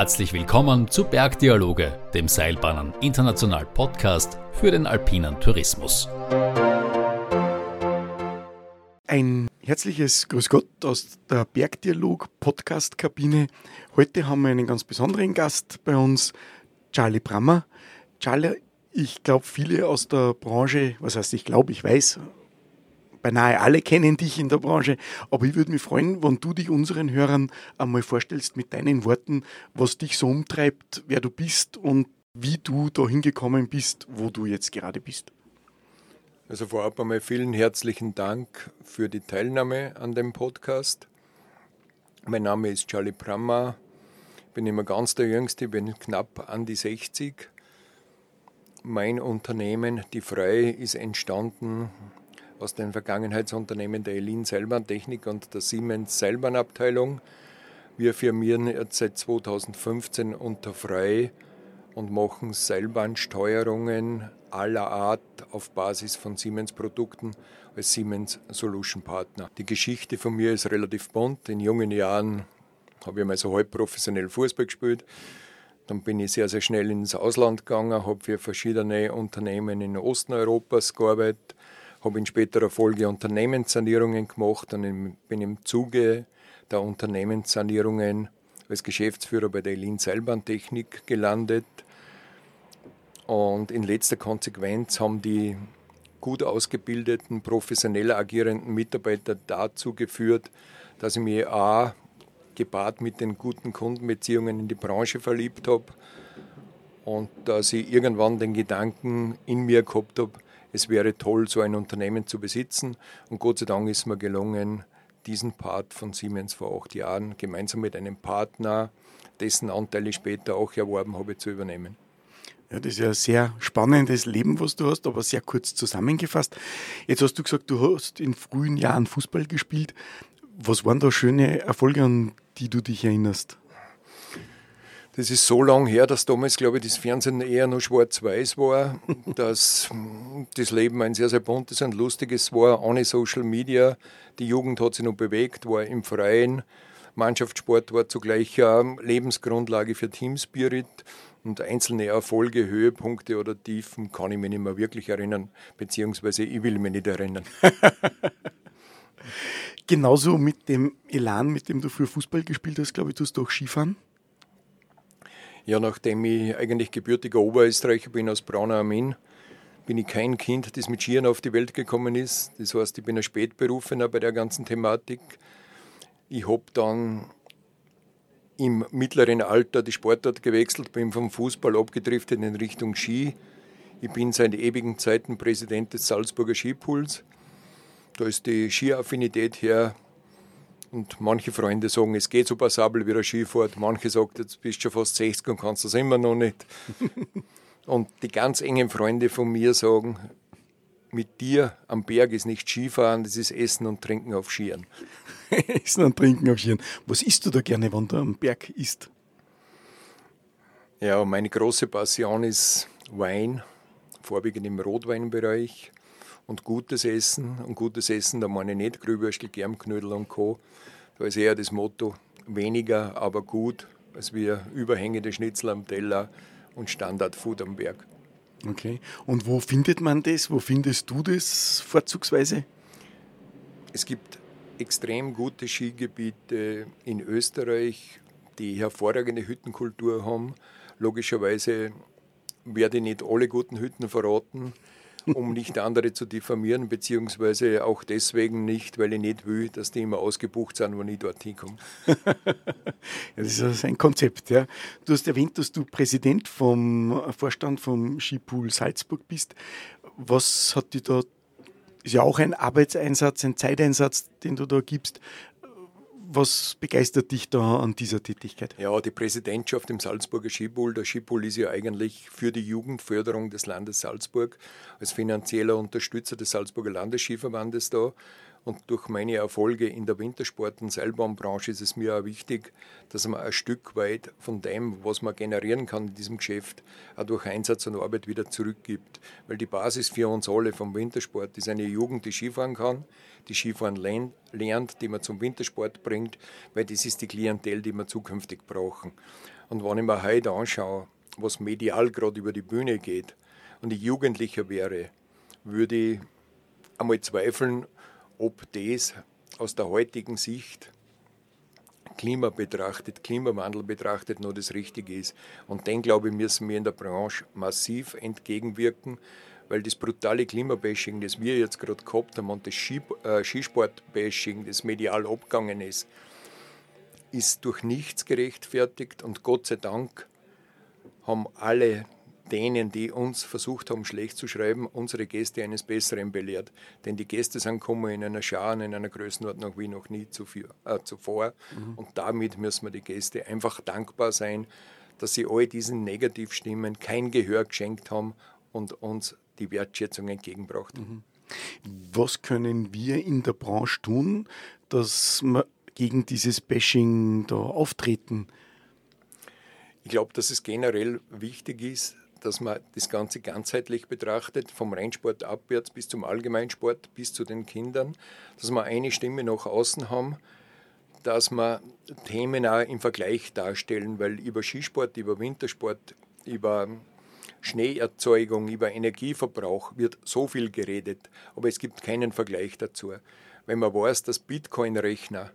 Herzlich willkommen zu Bergdialoge, dem Seilbahnen International Podcast für den alpinen Tourismus. Ein herzliches Grüß Gott aus der Bergdialog Podcast Kabine. Heute haben wir einen ganz besonderen Gast bei uns, Charlie Brammer. Charlie, ich glaube, viele aus der Branche, was heißt ich glaube, ich weiß, beinahe alle kennen dich in der Branche, aber ich würde mich freuen, wenn du dich unseren Hörern einmal vorstellst mit deinen Worten, was dich so umtreibt, wer du bist und wie du da hingekommen bist, wo du jetzt gerade bist. Also vorab einmal vielen herzlichen Dank für die Teilnahme an dem Podcast. Mein Name ist Charlie Prammer, bin immer ganz der Jüngste, bin knapp an die 60. Mein Unternehmen, die Frei, ist entstanden aus den Vergangenheitsunternehmen der Elin Seilbahntechnik und der Siemens Seilbahnabteilung. Wir firmieren jetzt seit 2015 unter Frei und machen Seilbahnsteuerungen aller Art auf Basis von Siemens-Produkten als Siemens Solution Partner. Die Geschichte von mir ist relativ bunt. In jungen Jahren habe ich mal so halb professionell Fußball gespielt. Dann bin ich sehr, sehr schnell ins Ausland gegangen, habe für verschiedene Unternehmen in Osten Europas gearbeitet, habe in späterer Folge Unternehmenssanierungen gemacht und bin im Zuge der Unternehmenssanierungen als Geschäftsführer bei der Elin Seilbahntechnik gelandet. Und in letzter Konsequenz haben die gut ausgebildeten, professionell agierenden Mitarbeiter dazu geführt, dass ich mich A, gepaart mit den guten Kundenbeziehungen in die Branche verliebt habe und dass ich irgendwann den Gedanken in mir gehabt habe, es wäre toll, so ein Unternehmen zu besitzen. Und Gott sei Dank ist mir gelungen, diesen Part von Siemens vor acht Jahren gemeinsam mit einem Partner, dessen Anteil ich später auch erworben habe, zu übernehmen. Ja, das ist ja ein sehr spannendes Leben, was du hast, aber sehr kurz zusammengefasst. Jetzt hast du gesagt, du hast in frühen Jahren Fußball gespielt. Was waren da schöne Erfolge, an die du dich erinnerst? Das ist so lang her, dass damals, glaube ich, das Fernsehen eher noch schwarz-weiß war, dass das Leben ein sehr, sehr buntes und lustiges war, ohne Social Media. Die Jugend hat sich noch bewegt, war im Freien. Mannschaftssport war zugleich Lebensgrundlage für Teamspirit und einzelne Erfolge, Höhepunkte oder Tiefen kann ich mich nicht mehr wirklich erinnern, beziehungsweise ich will mich nicht erinnern. Genauso mit dem Elan, mit dem du früher Fußball gespielt hast, glaube ich, tust du auch Skifahren? Ja, nachdem ich eigentlich gebürtiger Oberösterreicher bin aus Braunau am Inn, bin ich kein Kind, das mit Skiern auf die Welt gekommen ist. Das heißt, ich bin ein Spätberufener bei der ganzen Thematik. Ich habe dann im mittleren Alter die Sportart gewechselt, bin vom Fußball abgedriftet in Richtung Ski. Ich bin seit ewigen Zeiten Präsident des Salzburger Skipools. Da ist die Skiaffinität her und manche Freunde sagen, es geht so passabel wie der Skifahrt. Manche sagen, jetzt bist du schon fast 60 und kannst das immer noch nicht. und die ganz engen Freunde von mir sagen, mit dir am Berg ist nicht Skifahren, das ist Essen und Trinken auf Skiern. Essen und Trinken auf Skiern. Was isst du da gerne, wenn du am Berg isst? Ja, meine große Passion ist Wein, vorwiegend im Rotweinbereich und gutes Essen. Und gutes Essen, da meine ich nicht Grübwürstel, Germknödel und Co. Da ist eher das Motto, weniger, aber gut, als wir überhängende Schnitzel am Teller und Standardfood am Berg. Okay. Und wo findet man das? Wo findest du das vorzugsweise? Es gibt extrem gute Skigebiete in Österreich, die hervorragende Hüttenkultur haben. Logischerweise werde ich nicht alle guten Hütten verraten um nicht andere zu diffamieren, beziehungsweise auch deswegen nicht, weil ich nicht will, dass die immer ausgebucht sind, wenn ich dorthin komme. ja, das ist ein Konzept. Ja. Du hast erwähnt, dass du Präsident vom Vorstand vom Skipool Salzburg bist. Was hat dich da, ist ja auch ein Arbeitseinsatz, ein Zeiteinsatz, den du da gibst. Was begeistert dich da an dieser Tätigkeit? Ja, die Präsidentschaft im Salzburger Skipool. Der Skipool ist ja eigentlich für die Jugendförderung des Landes Salzburg als finanzieller Unterstützer des Salzburger Landesskiverbandes da. Und durch meine Erfolge in der Wintersport- und Seilbahnbranche ist es mir auch wichtig, dass man ein Stück weit von dem, was man generieren kann in diesem Geschäft, auch durch Einsatz und Arbeit wieder zurückgibt. Weil die Basis für uns alle vom Wintersport ist eine Jugend, die Skifahren kann, die Skifahren lernt, die man zum Wintersport bringt, weil das ist die Klientel, die wir zukünftig brauchen. Und wenn ich mir heute anschaue, was medial gerade über die Bühne geht und ich Jugendlicher wäre, würde ich einmal zweifeln, ob das aus der heutigen Sicht Klima betrachtet, Klimawandel betrachtet, noch das Richtige ist. Und den, glaube ich, müssen wir in der Branche massiv entgegenwirken, weil das brutale Klimabashing, das wir jetzt gerade gehabt haben und das äh, Skisportbashing, das medial abgegangen ist, ist durch nichts gerechtfertigt und Gott sei Dank haben alle denen, die uns versucht haben, schlecht zu schreiben, unsere Gäste eines Besseren belehrt. Denn die Gäste sind gekommen in einer Schar in einer Größenordnung wie noch nie zuvor. Äh, zuvor. Mhm. Und damit müssen wir die Gäste einfach dankbar sein, dass sie all diesen Negativstimmen kein Gehör geschenkt haben und uns die Wertschätzung entgegenbracht. Mhm. Was können wir in der Branche tun, dass wir gegen dieses Bashing da auftreten? Ich glaube, dass es generell wichtig ist, dass man das Ganze ganzheitlich betrachtet, vom Rennsport abwärts bis zum Allgemeinsport, bis zu den Kindern, dass wir eine Stimme nach außen haben, dass wir Themen auch im Vergleich darstellen, weil über Skisport, über Wintersport, über Schneeerzeugung, über Energieverbrauch wird so viel geredet, aber es gibt keinen Vergleich dazu. Wenn man weiß, dass Bitcoin-Rechner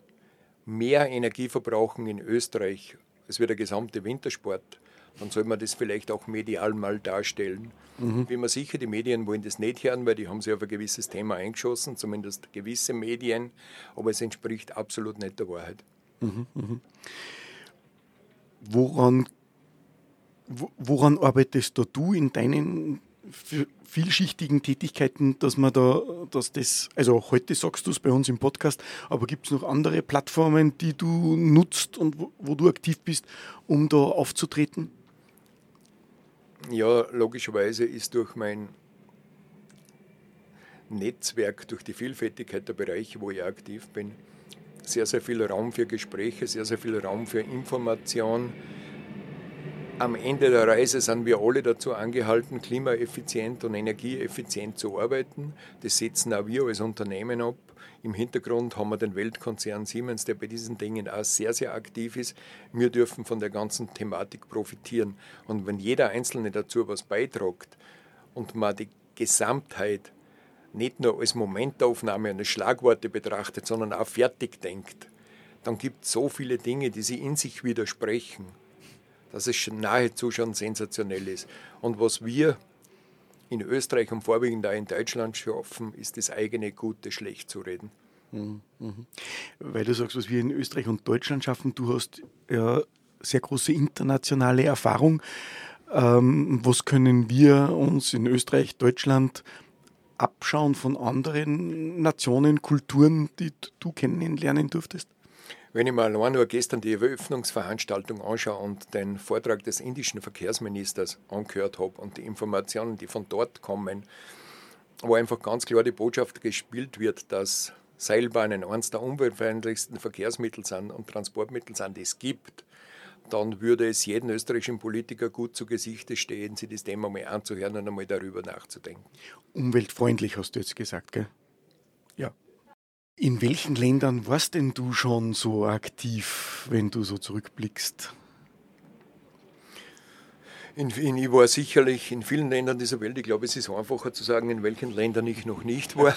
mehr Energie verbrauchen in Österreich als wie der gesamte Wintersport, dann soll man das vielleicht auch medial mal darstellen. Mhm. Bin mir sicher, die Medien wollen das nicht hören, weil die haben sich auf ein gewisses Thema eingeschossen, zumindest gewisse Medien, aber es entspricht absolut nicht der Wahrheit. Mhm, mh. Woran, woran arbeitest du in deinen vielschichtigen Tätigkeiten, dass man da, dass das, also heute sagst du es bei uns im Podcast, aber gibt es noch andere Plattformen, die du nutzt und wo, wo, du aktiv bist, um da aufzutreten? Ja, logischerweise ist durch mein Netzwerk, durch die Vielfältigkeit der Bereiche, wo ich aktiv bin, sehr, sehr viel Raum für Gespräche, sehr, sehr viel Raum für Information. Am Ende der Reise sind wir alle dazu angehalten, klimaeffizient und energieeffizient zu arbeiten. Das setzen auch wir als Unternehmen ab. Im Hintergrund haben wir den Weltkonzern Siemens, der bei diesen Dingen auch sehr, sehr aktiv ist. Wir dürfen von der ganzen Thematik profitieren. Und wenn jeder Einzelne dazu was beiträgt und man die Gesamtheit nicht nur als Momentaufnahme und als Schlagworte betrachtet, sondern auch fertig denkt, dann gibt es so viele Dinge, die sie in sich widersprechen, dass es nahezu schon sensationell ist. Und was wir in Österreich und vorwiegend auch in Deutschland schaffen, ist das eigene Gute schlecht zu reden. Mhm, mhm. Weil du sagst, was wir in Österreich und Deutschland schaffen, du hast ja sehr große internationale Erfahrung. Ähm, was können wir uns in Österreich, Deutschland abschauen von anderen Nationen, Kulturen, die du kennenlernen durftest? Wenn ich mir allein nur gestern die Eröffnungsveranstaltung anschaue und den Vortrag des indischen Verkehrsministers angehört habe und die Informationen, die von dort kommen, wo einfach ganz klar die Botschaft gespielt wird, dass Seilbahnen eines der umweltfreundlichsten Verkehrsmittel sind und Transportmittel sind, die es gibt, dann würde es jedem österreichischen Politiker gut zu Gesichte stehen, sich das Thema mal anzuhören und einmal darüber nachzudenken. Umweltfreundlich hast du jetzt gesagt, gell? Ja. In welchen Ländern warst denn du schon so aktiv, wenn du so zurückblickst? In, in, ich war sicherlich in vielen Ländern dieser Welt. Ich glaube, es ist einfacher zu sagen, in welchen Ländern ich noch nicht war.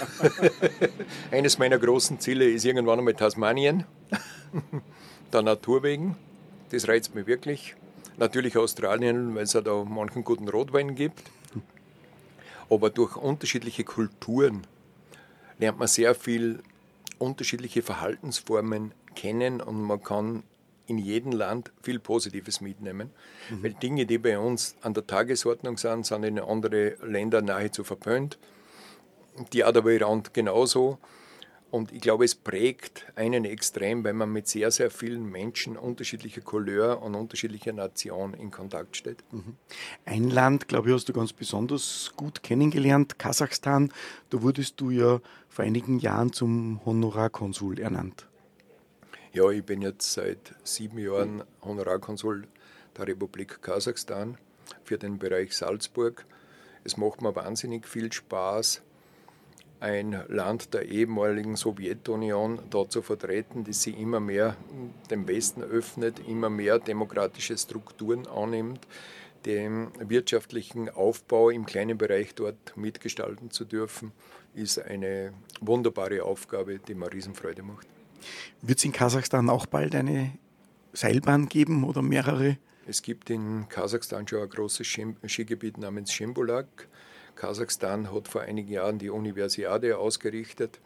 Eines meiner großen Ziele ist irgendwann einmal Tasmanien, der Natur wegen. Das reizt mich wirklich. Natürlich Australien, weil es ja da manchen guten Rotwein gibt. Aber durch unterschiedliche Kulturen lernt man sehr viel unterschiedliche Verhaltensformen kennen und man kann in jedem Land viel Positives mitnehmen. Mhm. Weil Dinge, die bei uns an der Tagesordnung sind, sind in andere Länder nahezu verpönt. Die Adaberrand genauso. Und ich glaube, es prägt einen extrem, wenn man mit sehr, sehr vielen Menschen unterschiedlicher Couleur und unterschiedlicher Nation in Kontakt steht. Mhm. Ein Land, glaube ich, hast du ganz besonders gut kennengelernt, Kasachstan. Da wurdest du ja vor einigen Jahren zum Honorarkonsul ernannt. Ja, ich bin jetzt seit sieben Jahren Honorarkonsul der Republik Kasachstan für den Bereich Salzburg. Es macht mir wahnsinnig viel Spaß, ein Land der ehemaligen Sowjetunion dort zu vertreten, das sich immer mehr dem Westen öffnet, immer mehr demokratische Strukturen annimmt, den wirtschaftlichen Aufbau im kleinen Bereich dort mitgestalten zu dürfen, ist eine wunderbare Aufgabe, die mir Riesenfreude macht. Wird es in Kasachstan auch bald eine Seilbahn geben oder mehrere? Es gibt in Kasachstan schon ein großes Skigebiet namens Shimbolak. Kasachstan hat vor einigen Jahren die Universiade ausgerichtet,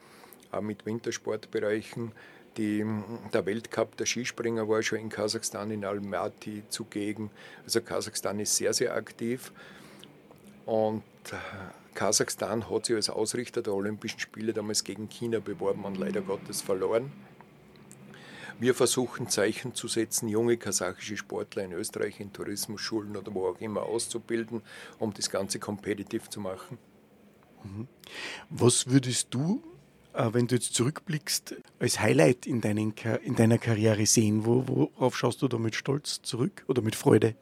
auch mit Wintersportbereichen. Die, der Weltcup der Skispringer war schon in Kasachstan, in Almaty zugegen. Also Kasachstan ist sehr, sehr aktiv. Und Kasachstan hat sich als Ausrichter der Olympischen Spiele damals gegen China beworben und leider Gottes verloren. Wir versuchen Zeichen zu setzen, junge kasachische Sportler in Österreich in Tourismusschulen oder wo auch immer auszubilden, um das Ganze competitive zu machen. Mhm. Was würdest du, äh, wenn du jetzt zurückblickst, als Highlight in, deinen, in deiner Karriere sehen? Worauf schaust du da mit Stolz zurück oder mit Freude?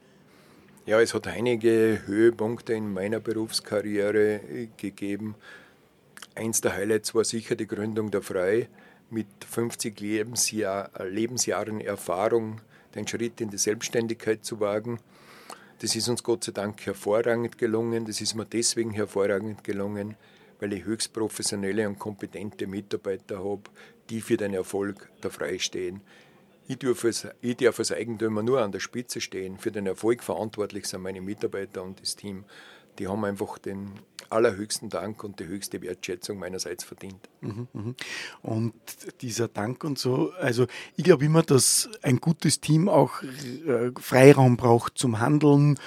Ja, es hat einige Höhepunkte in meiner Berufskarriere gegeben. Eins der Highlights war sicher die Gründung der Frei mit 50 Lebensjahr, Lebensjahren Erfahrung den Schritt in die Selbstständigkeit zu wagen. Das ist uns Gott sei Dank hervorragend gelungen. Das ist mir deswegen hervorragend gelungen, weil ich höchst professionelle und kompetente Mitarbeiter habe, die für den Erfolg der Frei stehen. Ich darf, als, ich darf als Eigentümer nur an der Spitze stehen. Für den Erfolg verantwortlich sind meine Mitarbeiter und das Team. Die haben einfach den allerhöchsten Dank und die höchste Wertschätzung meinerseits verdient. Mhm, mhm. Und dieser Dank und so, also ich glaube immer, dass ein gutes Team auch äh, Freiraum braucht zum Handeln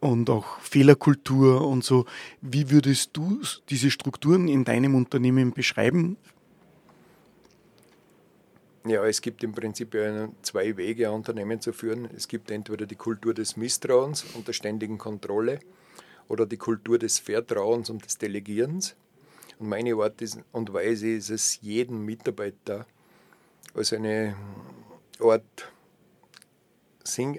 und auch Fehlerkultur und so. Wie würdest du diese Strukturen in deinem Unternehmen beschreiben? Ja, es gibt im Prinzip zwei Wege, ein Unternehmen zu führen. Es gibt entweder die Kultur des Misstrauens und der ständigen Kontrolle oder die Kultur des Vertrauens und des Delegierens. Und meine Art und Weise ist es, jeden Mitarbeiter als eine Art,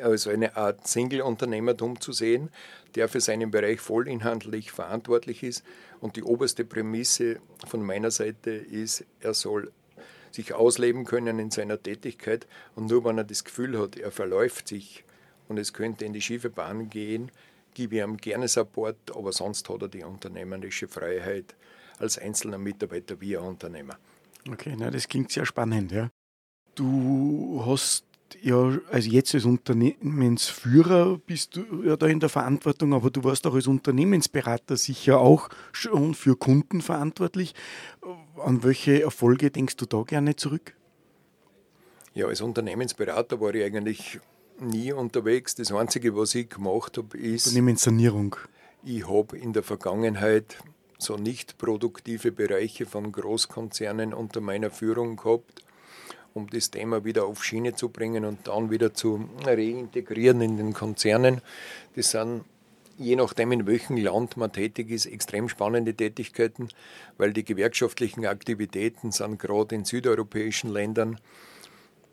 also eine Art Single-Unternehmertum zu sehen, der für seinen Bereich vollinhaltlich verantwortlich ist. Und die oberste Prämisse von meiner Seite ist, er soll sich ausleben können in seiner Tätigkeit und nur wenn er das Gefühl hat, er verläuft sich und es könnte in die schiefe Bahn gehen, gebe ich ihm gerne Support, aber sonst hat er die unternehmerische Freiheit als einzelner Mitarbeiter wie ein Unternehmer. Okay, na, das klingt sehr spannend. Ja. Du hast ja, also jetzt als Unternehmensführer bist du ja da in der Verantwortung, aber du warst auch als Unternehmensberater sicher auch schon für Kunden verantwortlich. An welche Erfolge denkst du da gerne zurück? Ja, als Unternehmensberater war ich eigentlich nie unterwegs. Das Einzige, was ich gemacht habe, ist. Unternehmenssanierung. Ich habe in der Vergangenheit so nicht produktive Bereiche von Großkonzernen unter meiner Führung gehabt, um das Thema wieder auf Schiene zu bringen und dann wieder zu reintegrieren in den Konzernen. Das sind je nachdem, in welchem Land man tätig ist, extrem spannende Tätigkeiten, weil die gewerkschaftlichen Aktivitäten sind gerade in südeuropäischen Ländern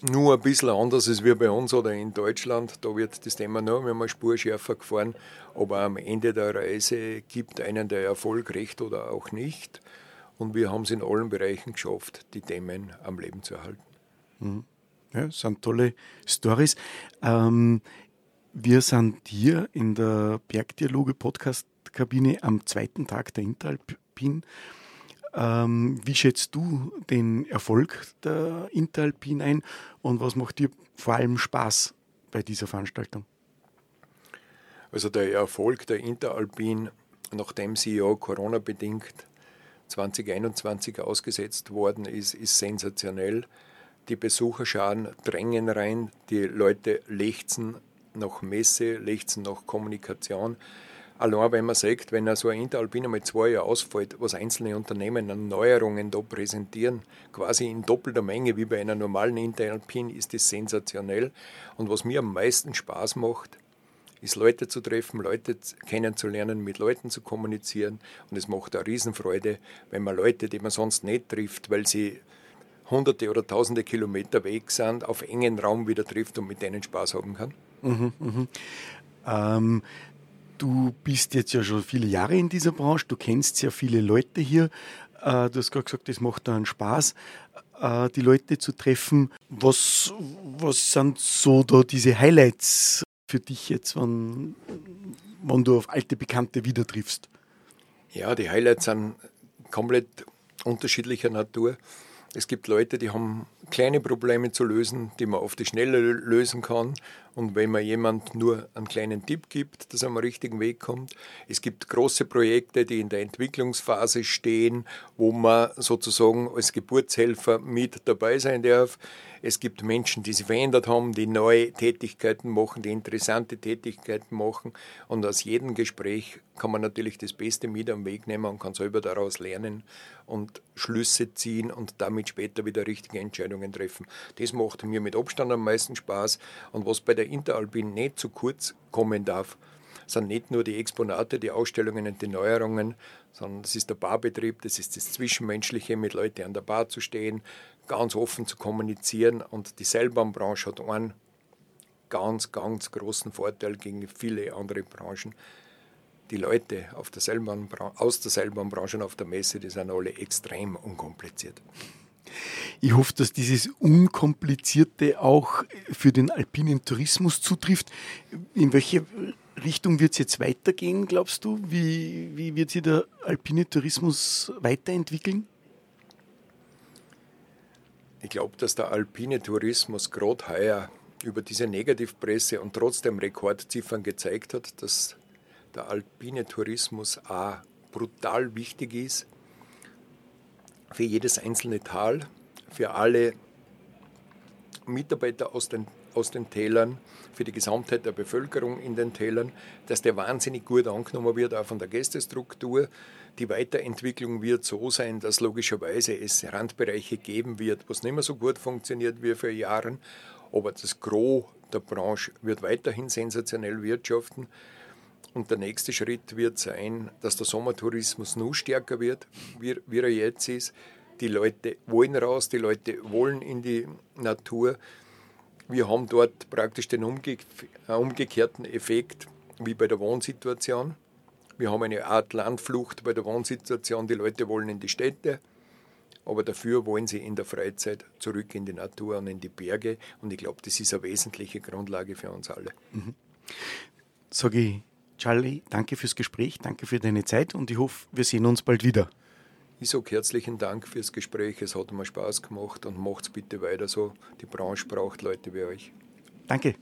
nur ein bisschen anders als wir bei uns oder in Deutschland. Da wird das Thema noch einmal spurschärfer gefahren. Aber am Ende der Reise gibt einen der Erfolg recht oder auch nicht. Und wir haben es in allen Bereichen geschafft, die Themen am Leben zu erhalten. Mhm. Ja, das sind tolle Stories. Ähm, wir sind hier in der Bergdialoge Podcast-Kabine am zweiten Tag der Interalpin ähm, wie schätzt du den Erfolg der Interalpin ein und was macht dir vor allem Spaß bei dieser Veranstaltung? Also der Erfolg der Interalpin, nachdem sie ja Corona-bedingt 2021 ausgesetzt worden ist, ist sensationell. Die Besucherscharen drängen rein, die Leute lechzen nach Messe, lechzen nach Kommunikation. Allein wenn man sagt, wenn so ein Interalpiner mit zwei Jahren ausfällt, was einzelne Unternehmen an Neuerungen da präsentieren, quasi in doppelter Menge wie bei einer normalen Interalpin, ist das sensationell. Und was mir am meisten Spaß macht, ist Leute zu treffen, Leute kennenzulernen, mit Leuten zu kommunizieren. Und es macht eine Riesenfreude, wenn man Leute, die man sonst nicht trifft, weil sie hunderte oder tausende Kilometer weg sind, auf engen Raum wieder trifft und mit denen Spaß haben kann. Mhm, mh. ähm, du bist jetzt ja schon viele Jahre in dieser Branche, du kennst sehr viele Leute hier. Äh, du hast gerade gesagt, es macht einen Spaß, äh, die Leute zu treffen. Was, was sind so da diese Highlights für dich jetzt, wenn, wenn du auf alte Bekannte wieder triffst? Ja, die Highlights sind komplett unterschiedlicher Natur. Es gibt Leute, die haben kleine Probleme zu lösen, die man auf die Schnelle lösen kann. Und wenn man jemand nur einen kleinen Tipp gibt, dass er am richtigen Weg kommt. Es gibt große Projekte, die in der Entwicklungsphase stehen, wo man sozusagen als Geburtshelfer mit dabei sein darf. Es gibt Menschen, die sich verändert haben, die neue Tätigkeiten machen, die interessante Tätigkeiten machen. Und aus jedem Gespräch kann man natürlich das Beste mit am Weg nehmen und kann selber daraus lernen und Schlüsse ziehen und damit später wieder richtige Entscheidungen treffen. Das macht mir mit Abstand am meisten Spaß. Und was bei der Interalpin nicht zu kurz kommen darf, sind nicht nur die Exponate, die Ausstellungen und die Neuerungen, sondern es ist der Barbetrieb, das ist das Zwischenmenschliche, mit Leuten an der Bar zu stehen, ganz offen zu kommunizieren. Und die Seilbahnbranche hat einen ganz, ganz großen Vorteil gegen viele andere Branchen. Die Leute der aus der Seilbahnbranche und auf der Messe, die sind alle extrem unkompliziert. Ich hoffe, dass dieses Unkomplizierte auch für den alpinen Tourismus zutrifft. In welche Richtung wird es jetzt weitergehen, glaubst du? Wie, wie wird sich der alpine Tourismus weiterentwickeln? Ich glaube, dass der alpine Tourismus gerade heuer über diese Negativpresse und trotzdem Rekordziffern gezeigt hat, dass der alpine Tourismus auch brutal wichtig ist für jedes einzelne Tal, für alle Mitarbeiter aus den, aus den Tälern, für die Gesamtheit der Bevölkerung in den Tälern, dass der wahnsinnig gut angenommen wird, auch von der Gästestruktur. Die Weiterentwicklung wird so sein, dass logischerweise es Randbereiche geben wird, was nicht mehr so gut funktioniert wie vor Jahren, aber das Gros der Branche wird weiterhin sensationell wirtschaften. Und der nächste Schritt wird sein, dass der Sommertourismus noch stärker wird, wie, wie er jetzt ist. Die Leute wollen raus, die Leute wollen in die Natur. Wir haben dort praktisch den umge äh, umgekehrten Effekt wie bei der Wohnsituation. Wir haben eine Art Landflucht bei der Wohnsituation. Die Leute wollen in die Städte, aber dafür wollen sie in der Freizeit zurück in die Natur und in die Berge. Und ich glaube, das ist eine wesentliche Grundlage für uns alle. Mhm. Sage ich, Charlie, danke fürs Gespräch, danke für deine Zeit und ich hoffe, wir sehen uns bald wieder. Ich sage herzlichen Dank fürs Gespräch. Es hat mir Spaß gemacht und macht's bitte weiter so. Die Branche braucht Leute wie euch. Danke.